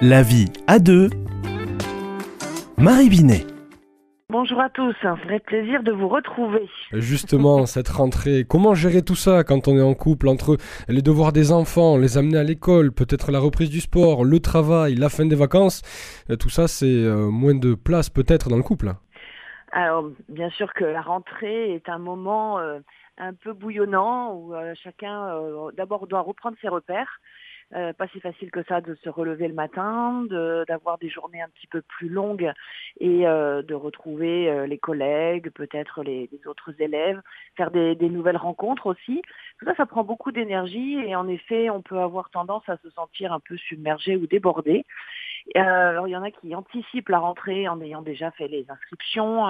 La vie à deux. Marie Binet. Bonjour à tous, un vrai plaisir de vous retrouver. Justement, cette rentrée, comment gérer tout ça quand on est en couple entre les devoirs des enfants, les amener à l'école, peut-être la reprise du sport, le travail, la fin des vacances euh, Tout ça, c'est euh, moins de place peut-être dans le couple? Alors, bien sûr que la rentrée est un moment euh, un peu bouillonnant où chacun d'abord doit reprendre ses repères. Euh, pas si facile que ça de se relever le matin, d'avoir des journées un petit peu plus longues et euh, de retrouver euh, les collègues, peut-être les, les, autres élèves, faire des, des, nouvelles rencontres aussi. Tout ça, ça prend beaucoup d'énergie et en effet, on peut avoir tendance à se sentir un peu submergé ou débordé. alors, il y en a qui anticipent la rentrée en ayant déjà fait les inscriptions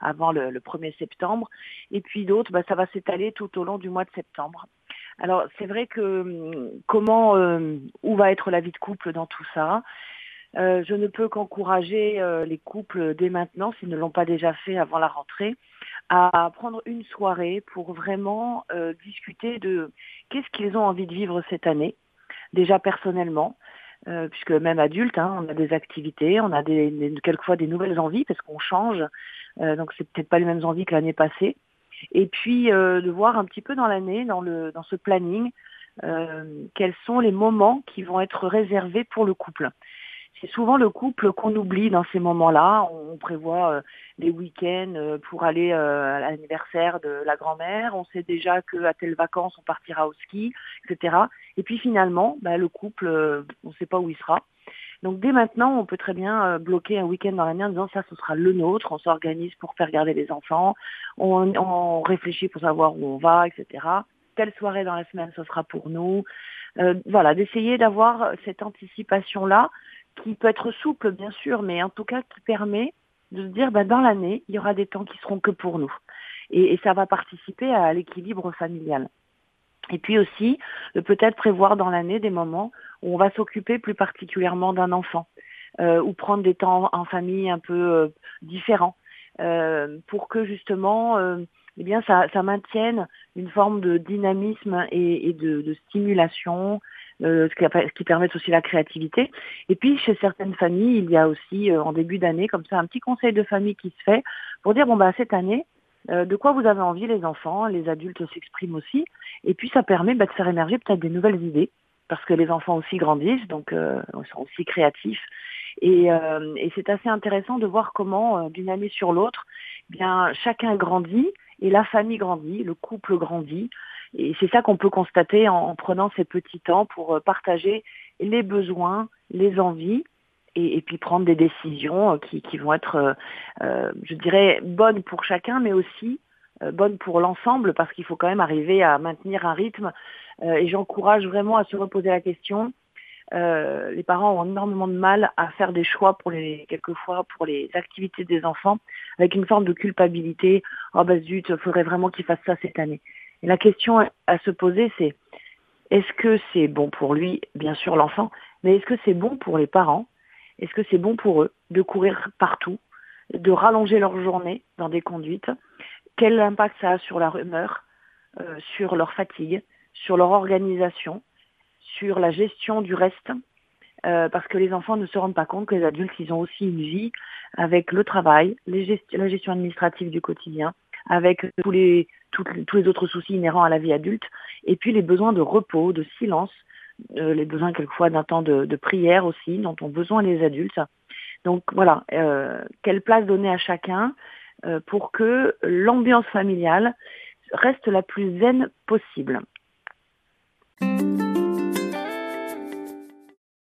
avant le, le, 1er septembre. Et puis d'autres, bah, ça va s'étaler tout au long du mois de septembre. Alors c'est vrai que hum, comment euh, où va être la vie de couple dans tout ça? Euh, Je ne peux qu'encourager euh, les couples dès maintenant, s'ils ne l'ont pas déjà fait avant la rentrée, à prendre une soirée pour vraiment discuter de qu'est-ce qu'ils ont envie de vivre cette année, déjà personnellement. puisque même adulte, hein, on a des activités, on a des, quelquefois des nouvelles envies parce qu'on change, donc c'est peut-être pas les mêmes envies que l'année passée et puis euh, de voir un petit peu dans l'année, dans, le, dans ce planning, euh, quels sont les moments qui vont être réservés pour le couple. C'est souvent le couple qu'on oublie dans ces moments-là. On prévoit euh, des week-ends euh, pour aller euh, à l'anniversaire de la grand-mère. On sait déjà qu'à telle vacances, on partira au ski, etc. Et puis finalement, bah, le couple, on ne sait pas où il sera. Donc dès maintenant, on peut très bien euh, bloquer un week-end dans l'année en disant ça, ce sera le nôtre, on s'organise pour faire garder les enfants, on, réfléchit pour savoir où on va, etc. Telle soirée dans la semaine, ce sera pour nous. Euh, voilà, d'essayer d'avoir cette anticipation-là, qui peut être souple bien sûr, mais en tout cas qui permet de se dire bah, dans l'année, il y aura des temps qui seront que pour nous. Et ça va participer à l'équilibre familial. Et puis aussi, peut-être prévoir dans l'année des moments où on va s'occuper plus particulièrement d'un enfant, euh, ou prendre des temps en famille un peu euh, différents, euh, pour que justement, euh, eh bien, ça, ça, maintienne une forme de dynamisme et, et de, de, stimulation, euh, ce qui, ce, qui, permet aussi la créativité. Et puis, chez certaines familles, il y a aussi en début d'année, comme ça, un petit conseil de famille qui se fait pour dire bon bah cette année, de quoi vous avez envie les enfants, les adultes s'expriment aussi, et puis ça permet bah, de faire émerger peut-être des nouvelles idées parce que les enfants aussi grandissent, donc euh, sont aussi créatifs. Et, euh, et c'est assez intéressant de voir comment, euh, d'une année sur l'autre, eh bien chacun grandit et la famille grandit, le couple grandit. Et c'est ça qu'on peut constater en, en, prenant ces petits temps pour euh, partager les besoins, les envies, et, puis prendre des décisions euh, qui, vont être, euh, je dirais, bonnes pour chacun, mais aussi bonnes pour l'ensemble, parce qu'il faut quand même arriver à maintenir un rythme euh, et j'encourage vraiment à se reposer la question. Euh, les parents ont énormément de mal à faire des choix pour les quelquefois pour les activités des enfants avec une forme de culpabilité. Oh bah zut, il faudrait vraiment qu'ils fassent ça cette année. Et la question à se poser, c'est est-ce que c'est bon pour lui, bien sûr l'enfant, mais est-ce que c'est bon pour les parents Est-ce que c'est bon pour eux de courir partout, de rallonger leur journée dans des conduites? Quel impact ça a sur leur humeur, euh, sur leur fatigue sur leur organisation, sur la gestion du reste, euh, parce que les enfants ne se rendent pas compte que les adultes, ils ont aussi une vie avec le travail, la gestion administrative du quotidien, avec tous les autres soucis inhérents à la vie adulte, et puis les besoins de repos, de silence, euh, les besoins quelquefois d'un temps de, prière aussi, dont ont besoin les adultes. Donc voilà, euh, quelle place donner à chacun euh, pour que l'ambiance familiale reste la plus zen possible.